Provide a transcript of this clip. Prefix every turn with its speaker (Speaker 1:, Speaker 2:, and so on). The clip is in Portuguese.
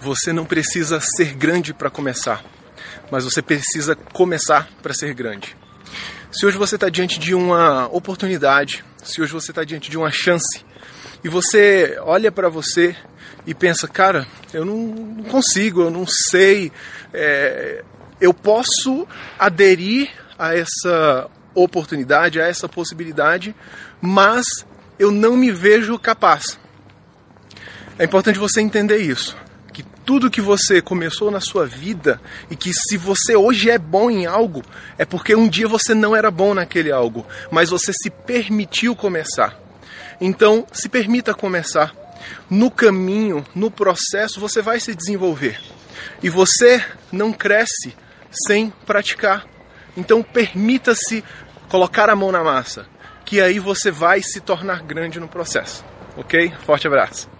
Speaker 1: Você não precisa ser grande para começar, mas você precisa começar para ser grande. Se hoje você está diante de uma oportunidade, se hoje você está diante de uma chance, e você olha para você e pensa, cara, eu não consigo, eu não sei, é, eu posso aderir a essa oportunidade, a essa possibilidade, mas eu não me vejo capaz. É importante você entender isso. Tudo que você começou na sua vida e que se você hoje é bom em algo, é porque um dia você não era bom naquele algo, mas você se permitiu começar. Então, se permita começar. No caminho, no processo, você vai se desenvolver. E você não cresce sem praticar. Então, permita-se colocar a mão na massa, que aí você vai se tornar grande no processo. Ok? Forte abraço.